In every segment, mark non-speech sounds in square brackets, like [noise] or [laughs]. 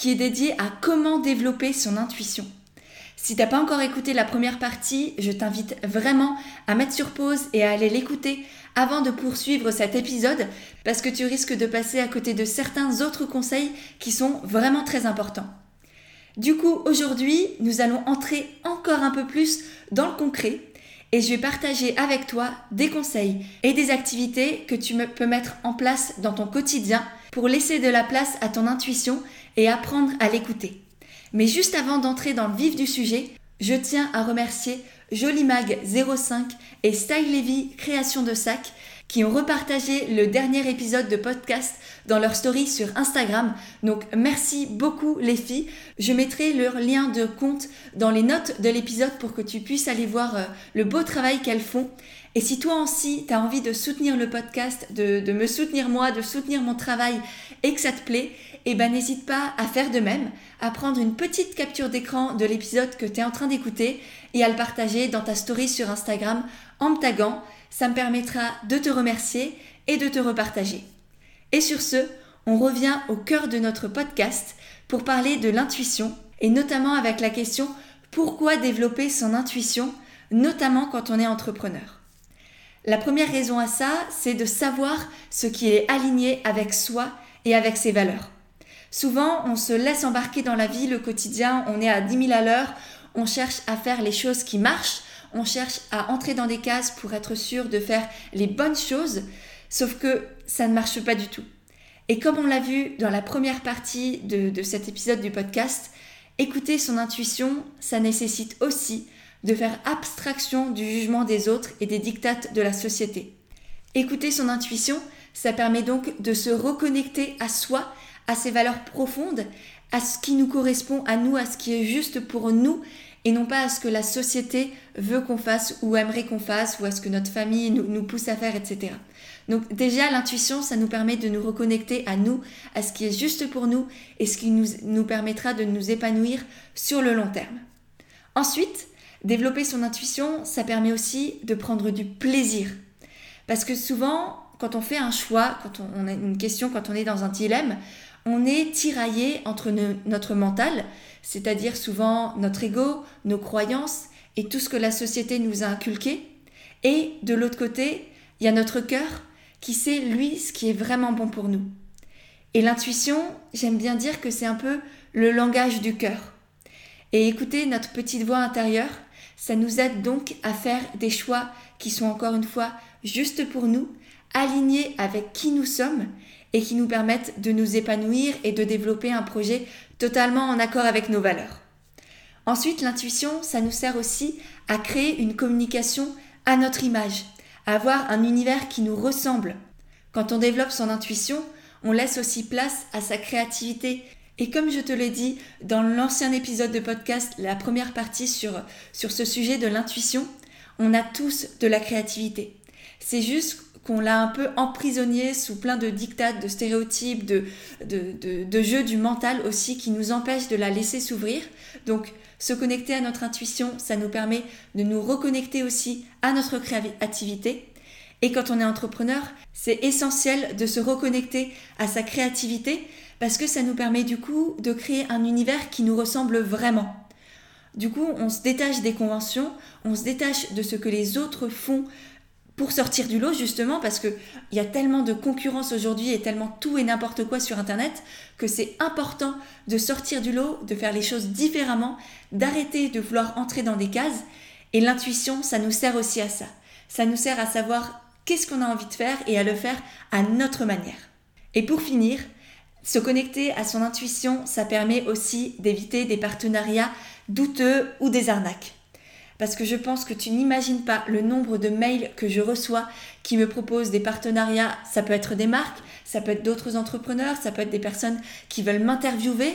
qui est dédiée à comment développer son intuition. Si t'as pas encore écouté la première partie, je t'invite vraiment à mettre sur pause et à aller l'écouter avant de poursuivre cet épisode parce que tu risques de passer à côté de certains autres conseils qui sont vraiment très importants. Du coup, aujourd'hui, nous allons entrer encore un peu plus dans le concret et je vais partager avec toi des conseils et des activités que tu peux mettre en place dans ton quotidien pour laisser de la place à ton intuition et apprendre à l'écouter. Mais juste avant d'entrer dans le vif du sujet, je tiens à remercier Jolimag05 et Style Levy Création de Sac qui ont repartagé le dernier épisode de podcast dans leur story sur Instagram. Donc merci beaucoup les filles. Je mettrai leur lien de compte dans les notes de l'épisode pour que tu puisses aller voir euh, le beau travail qu'elles font. Et si toi aussi, tu as envie de soutenir le podcast, de, de, me soutenir moi, de soutenir mon travail et que ça te plaît, eh ben n'hésite pas à faire de même, à prendre une petite capture d'écran de l'épisode que tu es en train d'écouter et à le partager dans ta story sur Instagram en me taguant ça me permettra de te remercier et de te repartager. Et sur ce, on revient au cœur de notre podcast pour parler de l'intuition et notamment avec la question pourquoi développer son intuition, notamment quand on est entrepreneur? La première raison à ça, c'est de savoir ce qui est aligné avec soi et avec ses valeurs. Souvent, on se laisse embarquer dans la vie, le quotidien, on est à 10 000 à l'heure, on cherche à faire les choses qui marchent, on cherche à entrer dans des cases pour être sûr de faire les bonnes choses, sauf que ça ne marche pas du tout. Et comme on l'a vu dans la première partie de, cet épisode du podcast, écouter son intuition, ça nécessite aussi de faire abstraction du jugement des autres et des dictates de la société. Écouter son intuition, ça permet donc de se reconnecter à soi, à ses valeurs profondes, à ce qui nous correspond à nous, à ce qui est juste pour nous et non pas à ce que la société veut qu'on fasse ou aimerait qu'on fasse ou à ce que notre famille nous, pousse à faire, etc. Donc déjà, l'intuition, ça nous permet de nous reconnecter à nous, à ce qui est juste pour nous et ce qui nous, nous permettra de nous épanouir sur le long terme. Ensuite, développer son intuition, ça permet aussi de prendre du plaisir. Parce que souvent, quand on fait un choix, quand on, a une question, quand on est dans un dilemme, on est tiraillé entre notre mental, c'est-à-dire souvent notre ego, nos croyances et tout ce que la société nous a inculqué, et de l'autre côté, il y a notre cœur qui sait, lui, ce qui est vraiment bon pour nous. Et l'intuition, j'aime bien dire que c'est un peu le langage du cœur. Et écouter notre petite voix intérieure, ça nous aide donc à faire des choix qui sont encore une fois justes pour nous, alignés avec qui nous sommes et qui nous permettent de nous épanouir et de développer un projet totalement en accord avec nos valeurs. Ensuite, l'intuition, ça nous sert aussi à créer une communication à notre image, à avoir un univers qui nous ressemble. Quand on développe son intuition, on laisse aussi place à sa créativité. Et comme je te l'ai dit dans l'ancien épisode de podcast, la première partie sur, sur ce sujet de l'intuition, on a tous de la créativité. C'est juste qu'on l'a un peu emprisonné sous plein de dictates, de stéréotypes, de, de, de, jeux du mental aussi qui nous empêchent de la laisser s'ouvrir. Donc se connecter à notre intuition, ça nous permet de nous reconnecter aussi à notre créativité. Et quand on est entrepreneur, c'est essentiel de se reconnecter à sa créativité parce que ça nous permet du coup de créer un univers qui nous ressemble vraiment. Du coup, on se détache des conventions, on se détache de ce que les autres font pour sortir du lot justement parce qu'il y a tellement de concurrence aujourd'hui et tellement tout et n'importe quoi sur Internet que c'est important de sortir du lot, de faire les choses différemment, d'arrêter de vouloir entrer dans des cases. Et l'intuition, ça nous sert aussi à ça. Ça nous sert à savoir qu'est-ce qu'on a envie de faire et à le faire à notre manière. Et pour finir, se connecter à son intuition, ça permet aussi d'éviter des partenariats douteux ou des arnaques parce que je pense que tu n'imagines pas le nombre de mails que je reçois qui me proposent des partenariats. Ça peut être des marques, ça peut être d'autres entrepreneurs, ça peut être des personnes qui veulent m'interviewer.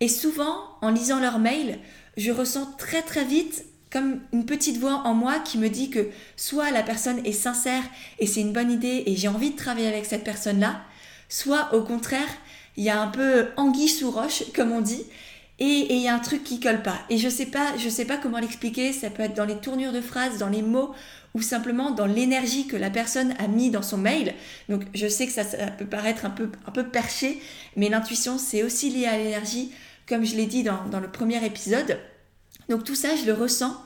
Et souvent, en lisant leurs mails, je ressens très très vite comme une petite voix en moi qui me dit que soit la personne est sincère et c'est une bonne idée et j'ai envie de travailler avec cette personne-là, soit au contraire, il y a un peu anguille sous roche, comme on dit, et il y a un truc qui colle pas. Et je sais pas, je sais pas comment l'expliquer, ça peut être dans les tournures de phrases, dans les mots, ou simplement dans l'énergie que la personne a mis dans son mail. Donc je sais que ça, peut paraître un peu, un peu perché, mais l'intuition c'est aussi lié à l'énergie, comme je l'ai dit dans, dans le premier épisode. Donc tout ça, je le ressens.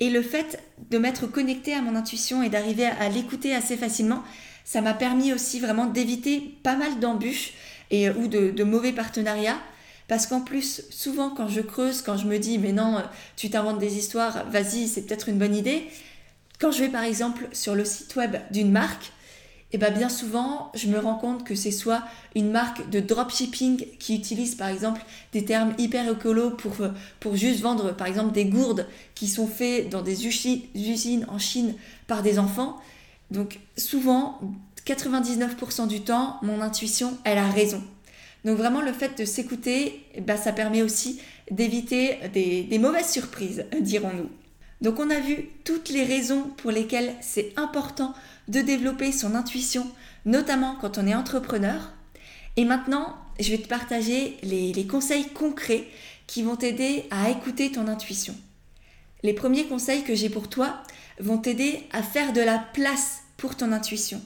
Et le fait de m'être connecté à mon intuition et d'arriver à, l'écouter assez facilement, ça m'a permis aussi vraiment d'éviter pas mal d'embûches et ou de, de mauvais partenariats. Parce qu'en plus, souvent quand je creuse, quand je me dis mais non, tu t'inventes des histoires, vas-y, c'est peut-être une bonne idée. Quand je vais par exemple sur le site web d'une marque, et bien, bien souvent, je me rends compte que c'est soit une marque de dropshipping qui utilise par exemple des termes hyper écolo pour, pour juste vendre par exemple des gourdes qui sont faites dans des usines en Chine par des enfants. Donc souvent, 99% du temps, mon intuition, elle a raison. Donc vraiment, le fait de s'écouter, bah, ça permet aussi d'éviter des mauvaises surprises, dirons-nous. Donc on a vu toutes les raisons pour lesquelles c'est important de développer son intuition, notamment quand on est entrepreneur. Et maintenant, je vais te partager les, conseils concrets qui vont t'aider à écouter ton intuition. Les premiers conseils que j'ai pour toi vont t'aider à faire de la place pour ton intuition.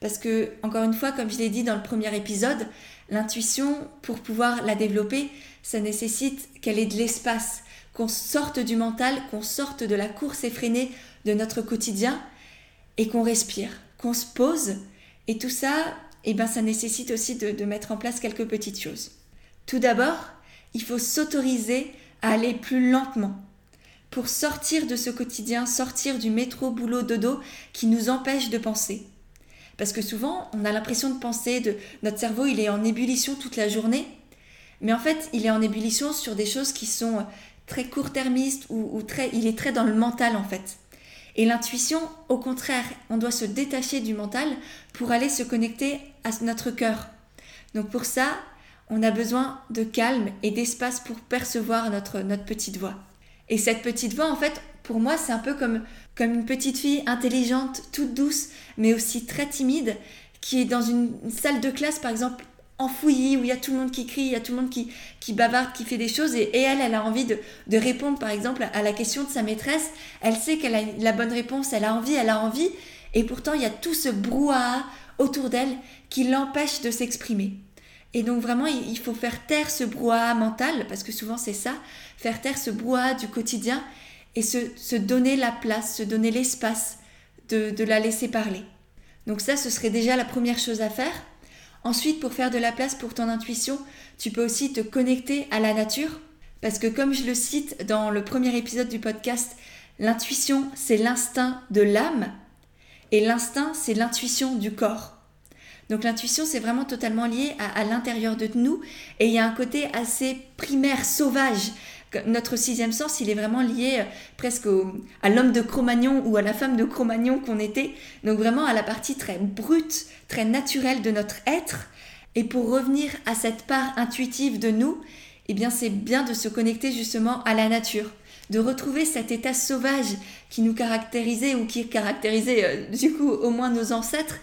Parce que, encore une fois, comme je l'ai dit dans le premier épisode, l'intuition, pour pouvoir la développer, ça nécessite qu'elle ait de l'espace, qu'on sorte du mental, qu'on sorte de la course effrénée de notre quotidien et qu'on respire, qu'on se pose. Et tout ça, eh ben, ça nécessite aussi de, de mettre en place quelques petites choses. Tout d'abord, il faut s'autoriser à aller plus lentement pour sortir de ce quotidien, sortir du métro, boulot, dodo qui nous empêche de penser. Parce que souvent, on a l'impression de penser, de notre cerveau, il est en ébullition toute la journée, mais en fait, il est en ébullition sur des choses qui sont très court-termistes ou, ou très, il est très dans le mental en fait. Et l'intuition, au contraire, on doit se détacher du mental pour aller se connecter à notre cœur. Donc pour ça, on a besoin de calme et d'espace pour percevoir notre, notre petite voix. Et cette petite voix, en fait, pour moi, c'est un peu comme, comme une petite fille intelligente, toute douce, mais aussi très timide, qui est dans une salle de classe, par exemple, enfouillie, où il y a tout le monde qui crie, il y a tout le monde qui, qui bavarde, qui fait des choses, et, elle, elle a envie de, de, répondre, par exemple, à la question de sa maîtresse. Elle sait qu'elle a la bonne réponse, elle a envie, elle a envie, et pourtant, il y a tout ce brouhaha autour d'elle qui l'empêche de s'exprimer. Et donc vraiment, il faut faire taire ce brouhaha mental, parce que souvent c'est ça, faire taire ce brouhaha du quotidien et se, donner la place, se donner l'espace de la laisser parler. Donc ça, ce serait déjà la première chose à faire. Ensuite, pour faire de la place pour ton intuition, tu peux aussi te connecter à la nature. Parce que comme je le cite dans le premier épisode du podcast, l'intuition, c'est l'instinct de l'âme. Et l'instinct, c'est l'intuition du corps. Donc l'intuition, c'est vraiment totalement lié à, l'intérieur de nous. Et il y a un côté assez primaire, sauvage. Notre sixième sens, il est vraiment lié euh, presque à l'homme de Cro-Magnon ou à la femme de Cro-Magnon qu'on était. Donc vraiment à la partie très brute, très naturelle de notre être. Et pour revenir à cette part intuitive de nous, eh bien c'est bien de se connecter justement à la nature, de retrouver cet état sauvage qui nous caractérisait ou qui caractérisait euh, du coup au moins nos ancêtres,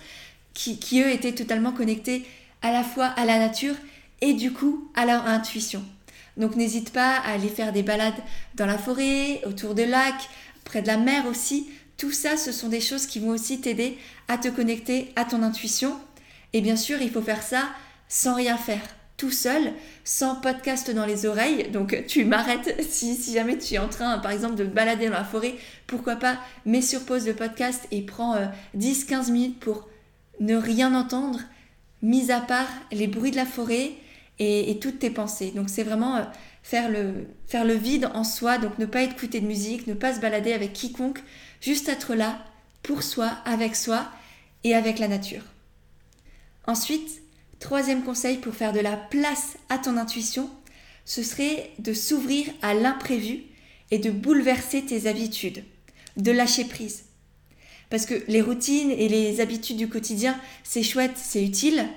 qui, qui eux étaient totalement connectés à la fois à la nature et du coup à leur intuition. Donc n'hésite pas à aller faire des balades dans la forêt, autour de lacs, près de la mer aussi. Tout ça, ce sont des choses qui vont aussi t'aider à te connecter à ton intuition. Et bien sûr, il faut faire ça sans rien faire, tout seul, sans podcast dans les oreilles. Donc tu m'arrêtes [laughs] si, jamais tu es en train, par exemple, de balader dans la forêt. Pourquoi pas, mets sur pause le podcast et prends 10-15 euh, minutes pour ne rien entendre, mis à part les bruits de la forêt et, toutes tes pensées. Donc c'est vraiment euh, faire, le, faire le vide en soi, donc ne pas écouter de musique, ne pas se balader avec quiconque, juste être là pour soi, avec soi et avec la nature. Ensuite, troisième conseil pour faire de la place à ton intuition, ce serait de s'ouvrir à l'imprévu et de bouleverser tes habitudes, de lâcher prise. Parce que les routines et les habitudes du quotidien, c'est chouette, c'est utile,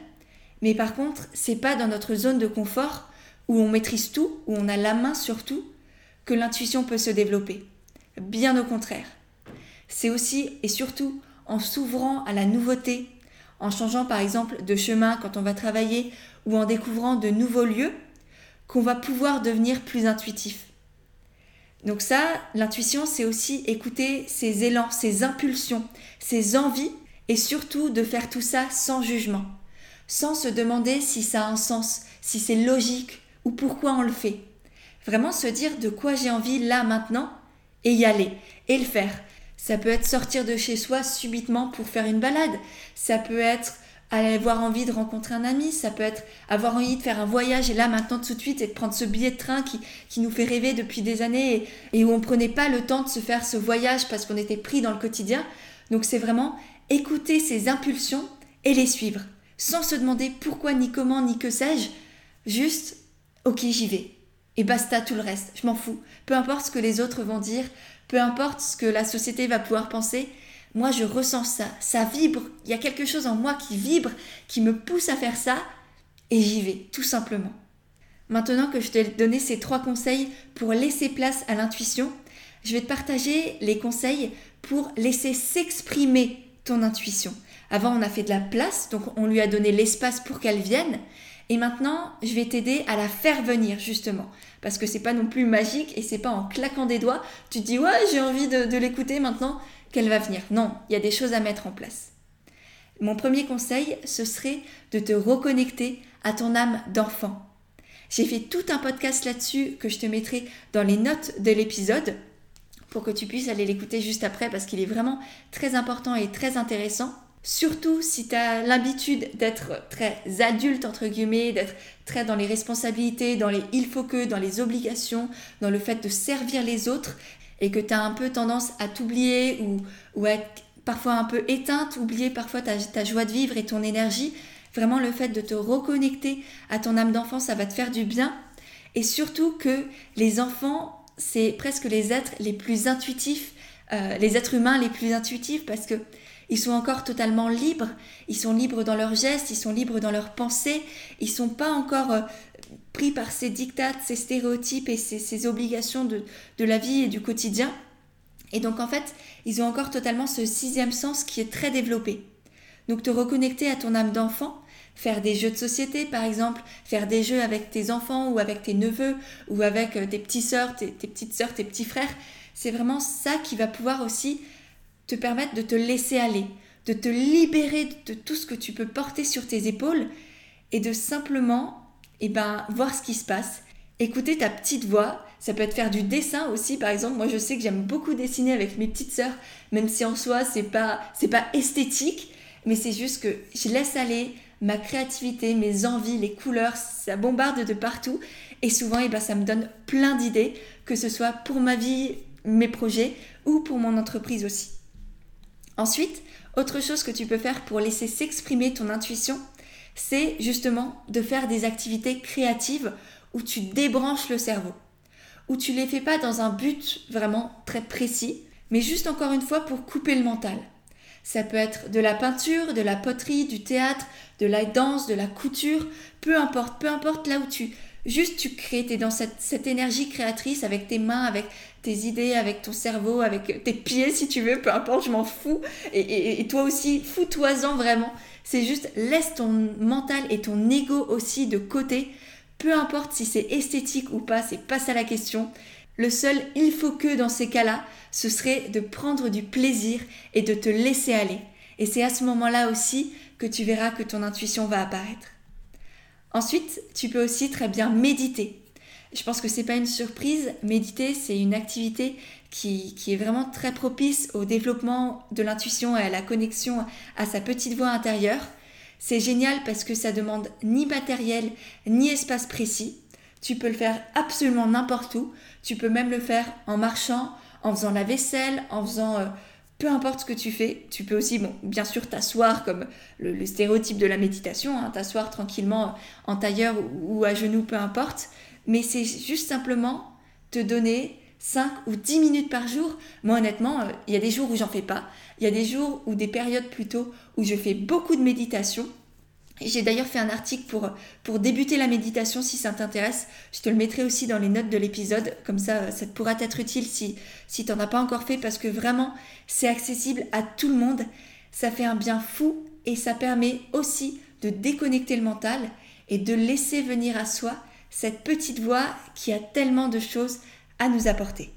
mais par contre, c'est pas dans notre zone de confort où on maîtrise tout, où on a la main sur tout, que l'intuition peut se développer. Bien au contraire. C'est aussi et surtout en s'ouvrant à la nouveauté, en changeant par exemple de chemin quand on va travailler ou en découvrant de nouveaux lieux, qu'on va pouvoir devenir plus intuitif. Donc ça, l'intuition, c'est aussi écouter ses élans, ses impulsions, ses envies, et surtout de faire tout ça sans jugement, sans se demander si ça a un sens, si c'est logique ou pourquoi on le fait. Vraiment se dire de quoi j'ai envie là maintenant et y aller et le faire. Ça peut être sortir de chez soi subitement pour faire une balade. Ça peut être avoir envie de rencontrer un ami, ça peut être avoir envie de faire un voyage et là maintenant tout de suite et de prendre ce billet de train qui, qui nous fait rêver depuis des années et, où on prenait pas le temps de se faire ce voyage parce qu'on était pris dans le quotidien. Donc c'est vraiment écouter ses impulsions et les suivre sans se demander pourquoi ni comment ni que sais-je, juste ok j'y vais et basta tout le reste, je m'en fous. Peu importe ce que les autres vont dire, peu importe ce que la société va pouvoir penser, moi je ressens ça, ça vibre, il y a quelque chose en moi qui vibre, qui me pousse à faire ça, et j'y vais, tout simplement. Maintenant que je t'ai donné ces trois conseils pour laisser place à l'intuition, je vais te partager les conseils pour laisser s'exprimer ton intuition. Avant, on a fait de la place, donc on lui a donné l'espace pour qu'elle vienne. Et maintenant, je vais t'aider à la faire venir, justement. Parce que c'est pas non plus magique et c'est pas en claquant des doigts, tu te dis, ouais, j'ai envie de, de l'écouter maintenant qu'elle va venir. Non, il y a des choses à mettre en place. Mon premier conseil, ce serait de te reconnecter à ton âme d'enfant. J'ai fait tout un podcast là-dessus que je te mettrai dans les notes de l'épisode pour que tu puisses aller l'écouter juste après parce qu'il est vraiment très important et très intéressant. Surtout si tu as l'habitude d'être très adulte, entre guillemets, d'être très dans les responsabilités, dans les il faut que, dans les obligations, dans le fait de servir les autres, et que tu as un peu tendance à t'oublier ou, ou à être parfois un peu éteinte, oublier parfois ta, ta joie de vivre et ton énergie, vraiment le fait de te reconnecter à ton âme d'enfant, ça va te faire du bien. Et surtout que les enfants, c'est presque les êtres les plus intuitifs, euh, les êtres humains les plus intuitifs parce que ils sont encore totalement libres, ils sont libres dans leurs gestes, ils sont libres dans leurs pensées, ils sont pas encore euh, pris par ces dictats, ces stéréotypes et ces, obligations de, de la vie et du quotidien. Et donc en fait, ils ont encore totalement ce sixième sens qui est très développé. Donc te reconnecter à ton âme d'enfant, faire des jeux de société par exemple, faire des jeux avec tes enfants ou avec tes neveux ou avec euh, tes petites sœurs, tes, tes petites sœurs, tes petits frères, c'est vraiment ça qui va pouvoir aussi te permettre de te laisser aller, de te libérer de tout ce que tu peux porter sur tes épaules et de simplement eh ben, voir ce qui se passe. Écouter ta petite voix, ça peut être faire du dessin aussi, par exemple. Moi, je sais que j'aime beaucoup dessiner avec mes petites sœurs, même si en soi, c'est pas, c'est pas esthétique, mais c'est juste que je laisse aller ma créativité, mes envies, les couleurs, ça bombarde de partout. Et souvent, eh ben, ça me donne plein d'idées, que ce soit pour ma vie, mes projets, ou pour mon entreprise aussi. Ensuite, autre chose que tu peux faire pour laisser s'exprimer ton intuition, c'est justement de faire des activités créatives où tu débranches le cerveau, où tu les fais pas dans un but vraiment très précis, mais juste encore une fois pour couper le mental. Ça peut être de la peinture, de la poterie, du théâtre, de la danse, de la couture, peu importe, peu importe là où tu... Juste tu crées, tu es dans cette, énergie créatrice avec tes mains, avec tes idées, avec ton cerveau, avec tes pieds si tu veux, peu importe, je m'en fous. Et, toi aussi, fous-toi-en vraiment. C'est juste laisse ton mental et ton ego aussi de côté. Peu importe si c'est esthétique ou pas, c'est pas ça la question. Le seul il faut que dans ces cas-là, ce serait de prendre du plaisir et de te laisser aller. Et c'est à ce moment-là aussi que tu verras que ton intuition va apparaître. Ensuite, tu peux aussi très bien méditer. Je pense que c'est pas une surprise. Méditer, c'est une activité qui, est vraiment très propice au développement de l'intuition et à la connexion à sa petite voix intérieure. C'est génial parce que ça demande ni matériel ni espace précis. Tu peux le faire absolument n'importe où. Tu peux même le faire en marchant, en faisant la vaisselle, en faisant euh, peu importe ce que tu fais. Tu peux aussi, bon, bien sûr, t'asseoir comme le, stéréotype de la méditation, hein, t'asseoir tranquillement en tailleur ou à genoux, peu importe. Mais c'est juste simplement te donner 5 ou 10 minutes par jour, moi honnêtement, euh, il y a des jours où j'en fais pas. Il y a des jours ou des périodes plutôt où je fais beaucoup de méditation. J'ai d'ailleurs fait un article pour, pour débuter la méditation si ça t'intéresse. Je te le mettrai aussi dans les notes de l'épisode. Comme ça, ça pourra être utile si, si tu n'en as pas encore fait parce que vraiment, c'est accessible à tout le monde. Ça fait un bien fou et ça permet aussi de déconnecter le mental et de laisser venir à soi cette petite voix qui a tellement de choses à nous apporter.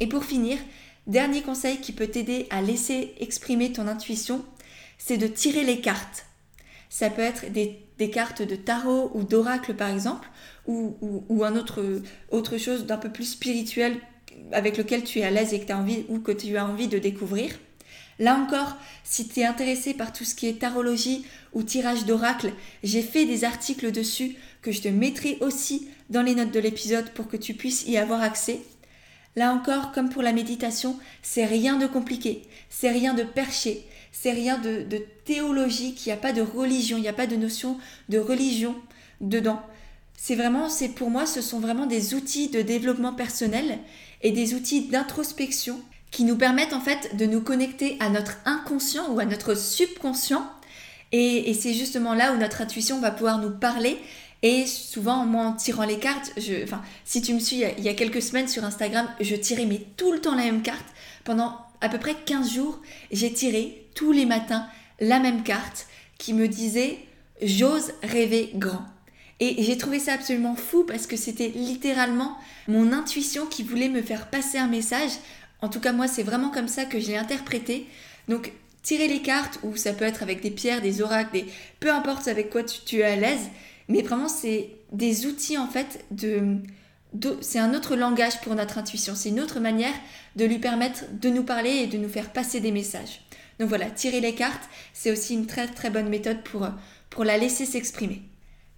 Et pour finir, dernier conseil qui peut t'aider à laisser exprimer ton intuition, c'est de tirer les cartes ça peut être des, cartes de tarot ou d'oracle par exemple, ou, un autre, autre chose d'un peu plus spirituel avec lequel tu es à l'aise et que as envie ou que tu as envie de découvrir. Là encore, si tu es intéressé par tout ce qui est tarologie ou tirage d'oracle, j'ai fait des articles dessus que je te mettrai aussi dans les notes de l'épisode pour que tu puisses y avoir accès. Là encore, comme pour la méditation, c'est rien de compliqué, c'est rien de perché, c'est rien de, de théologique, il n'y a pas de religion, il n'y a pas de notion de religion dedans. C'est vraiment, c'est pour moi, ce sont vraiment des outils de développement personnel et des outils d'introspection qui nous permettent en fait de nous connecter à notre inconscient ou à notre subconscient. Et, c'est justement là où notre intuition va pouvoir nous parler. Et souvent, moi, en tirant les cartes, enfin, si tu me suis il y a quelques semaines sur Instagram, je tirais mais tout le temps la même carte pendant à peu près 15 jours, j'ai tiré tous les matins la même carte qui me disait J'ose rêver grand. Et j'ai trouvé ça absolument fou parce que c'était littéralement mon intuition qui voulait me faire passer un message. En tout cas, moi, c'est vraiment comme ça que je l'ai interprété. Donc, tirer les cartes, ou ça peut être avec des pierres, des oracles, des... peu importe avec quoi tu, tu es à l'aise, mais vraiment, c'est des outils en fait de c'est un autre langage pour notre intuition, c'est une autre manière de lui permettre de nous parler et de nous faire passer des messages. Donc voilà, tirer les cartes, c'est aussi une très très bonne méthode pour, la laisser s'exprimer.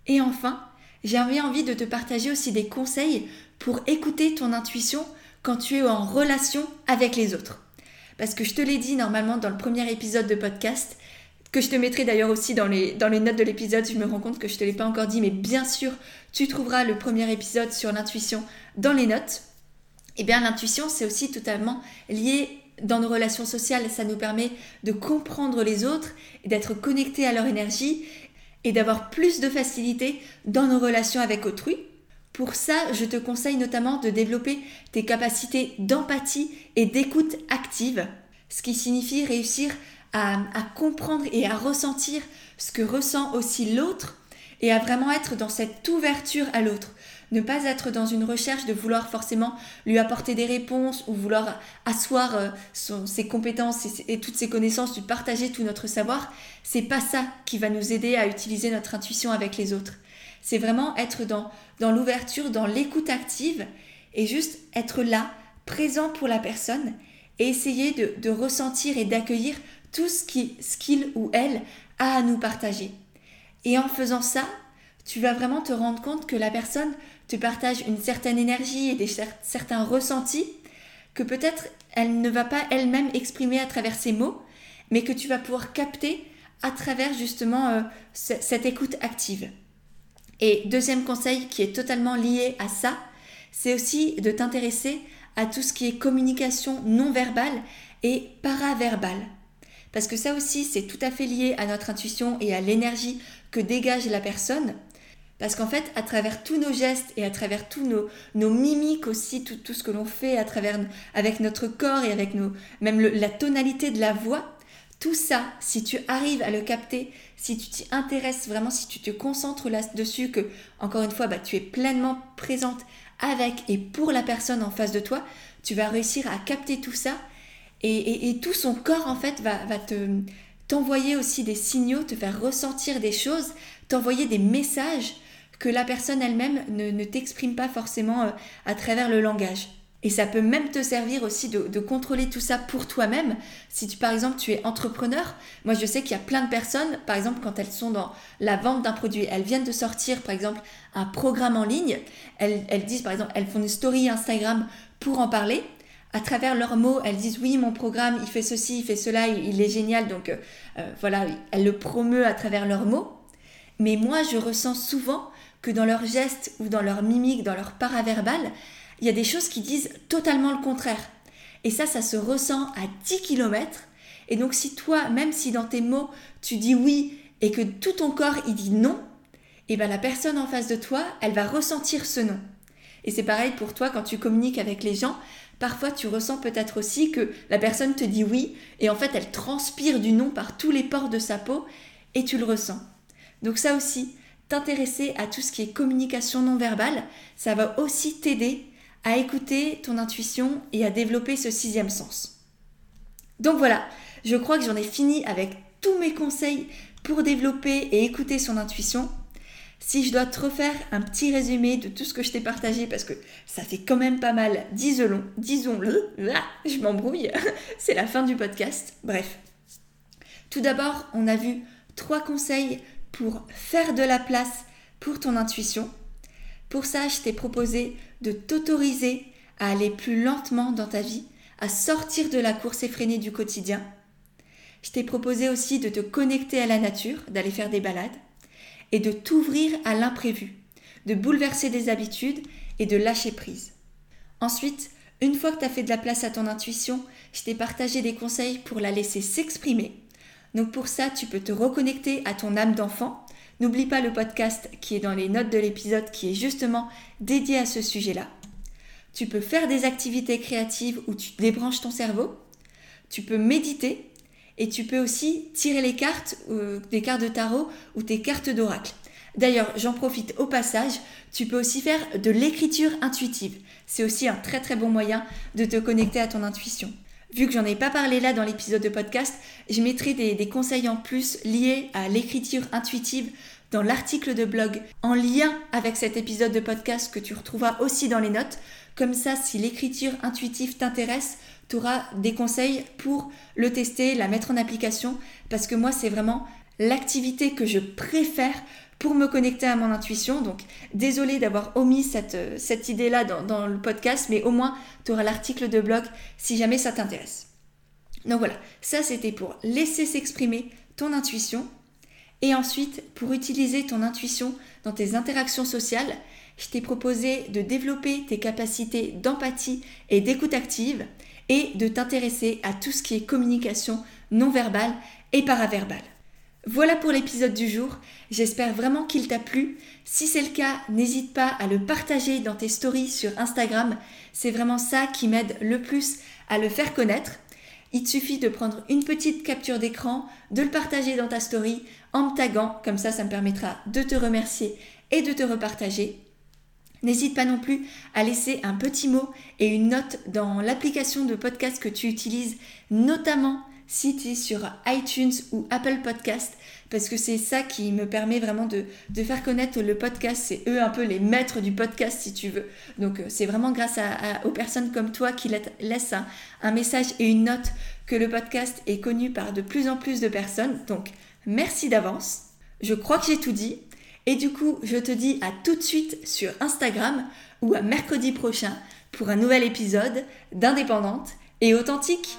Et enfin, j'avais envie de te partager aussi des conseils pour écouter ton intuition quand tu es en relation avec les autres. Parce que je te l'ai dit normalement dans le premier épisode de podcast, que je te mettrai d'ailleurs aussi dans les, dans les notes de l'épisode, je me rends compte que je ne te l'ai pas encore dit, mais bien sûr, tu trouveras le premier épisode sur l'intuition dans les notes. Eh bien, l'intuition, c'est aussi totalement lié dans nos relations sociales. Ça nous permet de comprendre les autres, d'être connecté à leur énergie et d'avoir plus de facilité dans nos relations avec autrui. Pour ça, je te conseille notamment de développer tes capacités d'empathie et d'écoute active, ce qui signifie réussir à, comprendre et à ressentir ce que ressent aussi l'autre et à vraiment être dans cette ouverture à l'autre. Ne pas être dans une recherche de vouloir forcément lui apporter des réponses ou vouloir asseoir euh, ses compétences et, toutes ses connaissances, lui partager tout notre savoir. C'est pas ça qui va nous aider à utiliser notre intuition avec les autres. C'est vraiment être dans, dans l'ouverture, dans l'écoute active et juste être là, présent pour la personne et essayer de, de ressentir et d'accueillir tout ce qu'il ou elle a à nous partager. Et en faisant ça, tu vas vraiment te rendre compte que la personne te partage une certaine énergie et des certains ressentis que peut-être elle ne va pas elle-même exprimer à travers ses mots, mais que tu vas pouvoir capter à travers justement euh, cette écoute active. Et deuxième conseil qui est totalement lié à ça, c'est aussi de t'intéresser à tout ce qui est communication non verbale et paraverbale. Parce que ça aussi, c'est tout à fait lié à notre intuition et à l'énergie que dégage la personne. Parce qu'en fait, à travers tous nos gestes et à travers tous nos, mimiques aussi, tout, tout ce que l'on fait à travers, avec notre corps et avec nos, même la tonalité de la voix, tout ça, si tu arrives à le capter, si tu t'y intéresses vraiment, si tu te concentres là-dessus, que, encore une fois, bah, tu es pleinement présente avec et pour la personne en face de toi, tu vas réussir à capter tout ça et, tout son corps, en fait, va, te t'envoyer aussi des signaux, te faire ressentir des choses, t'envoyer des messages que la personne elle-même ne, t'exprime pas forcément euh, à travers le langage. Et ça peut même te servir aussi de, de contrôler tout ça pour toi-même. Si tu, par exemple, tu es entrepreneur, moi je sais qu'il y a plein de personnes, par exemple, quand elles sont dans la vente d'un produit, elles viennent de sortir, par exemple, un programme en ligne, elles, elles disent, par exemple, elles font une story Instagram pour en parler, à travers leurs mots, elles disent oui, mon programme, il fait ceci, il fait cela, il, est génial. Donc euh, euh, voilà, elles le promeut à travers leurs mots. Mais moi, je ressens souvent que dans leurs gestes ou dans leur mimique, dans leur paraverbal, il y a des choses qui disent totalement le contraire. Et ça, ça se ressent à 10 km. Et donc si toi, même si dans tes mots, tu dis oui, et que tout ton corps il dit non, et eh bien la personne en face de toi, elle va ressentir ce non. Et c'est pareil pour toi quand tu communiques avec les gens, parfois tu ressens peut-être aussi que la personne te dit oui et en fait elle transpire du non par tous les pores de sa peau et tu le ressens. Donc ça aussi, t'intéresser à tout ce qui est communication non verbale, ça va aussi t'aider à écouter ton intuition et à développer ce sixième sens. Donc voilà, je crois que j'en ai fini avec tous mes conseils pour développer et écouter son intuition. Si je dois te refaire un petit résumé de tout ce que je t'ai partagé, parce que ça fait quand même pas mal, disons-le, disons-le, je m'embrouille, [laughs] c'est la fin du podcast. Bref. Tout d'abord, on a vu trois conseils pour faire de la place pour ton intuition. Pour ça, je t'ai proposé de t'autoriser à aller plus lentement dans ta vie, à sortir de la course effrénée du quotidien. Je t'ai proposé aussi de te connecter à la nature, d'aller faire des balades, et de t'ouvrir à l'imprévu, de bouleverser des habitudes et de lâcher prise. Ensuite, une fois que tu as fait de la place à ton intuition, je t'ai partagé des conseils pour la laisser s'exprimer. Donc pour ça, tu peux te reconnecter à ton âme d'enfant. N'oublie pas le podcast qui est dans les notes de l'épisode qui est justement dédié à ce sujet-là. Tu peux faire des activités créatives où tu débranches ton cerveau. Tu peux méditer et tu peux aussi tirer les cartes, euh, des cartes de tarot ou tes cartes d'oracle. D'ailleurs, j'en profite au passage, tu peux aussi faire de l'écriture intuitive. C'est aussi un très très bon moyen de te connecter à ton intuition. Vu que j'en ai pas parlé là dans l'épisode de podcast, je mettrai des, des conseils en plus liés à l'écriture intuitive dans l'article de blog en lien avec cet épisode de podcast que tu retrouveras aussi dans les notes. Comme ça, si l'écriture intuitive t'intéresse, tu auras des conseils pour le tester, la mettre en application, parce que moi, c'est vraiment l'activité que je préfère pour me connecter à mon intuition. Donc, désolé d'avoir omis cette, cette idée-là dans, dans, le podcast, mais au moins, tu auras l'article de blog si jamais ça t'intéresse. Donc voilà, ça c'était pour laisser s'exprimer ton intuition. Et ensuite, pour utiliser ton intuition dans tes interactions sociales, je t'ai proposé de développer tes capacités d'empathie et d'écoute active et de t'intéresser à tout ce qui est communication non verbale et paraverbale. Voilà pour l'épisode du jour, j'espère vraiment qu'il t'a plu. Si c'est le cas, n'hésite pas à le partager dans tes stories sur Instagram, c'est vraiment ça qui m'aide le plus à le faire connaître. Il te suffit de prendre une petite capture d'écran, de le partager dans ta story en me taguant, comme ça ça me permettra de te remercier et de te repartager. N'hésite pas non plus à laisser un petit mot et une note dans l'application de podcast que tu utilises, notamment si tu es sur iTunes ou Apple Podcast, parce que c'est ça qui me permet vraiment de, faire connaître le podcast. C'est eux un peu les maîtres du podcast, si tu veux. Donc euh, c'est vraiment grâce aux personnes comme toi qui laissent un message et une note que le podcast est connu par de plus en plus de personnes. Donc merci d'avance. Je crois que j'ai tout dit. Et du coup, je te dis à tout de suite sur Instagram ou à mercredi prochain pour un nouvel épisode d'Indépendante et authentique.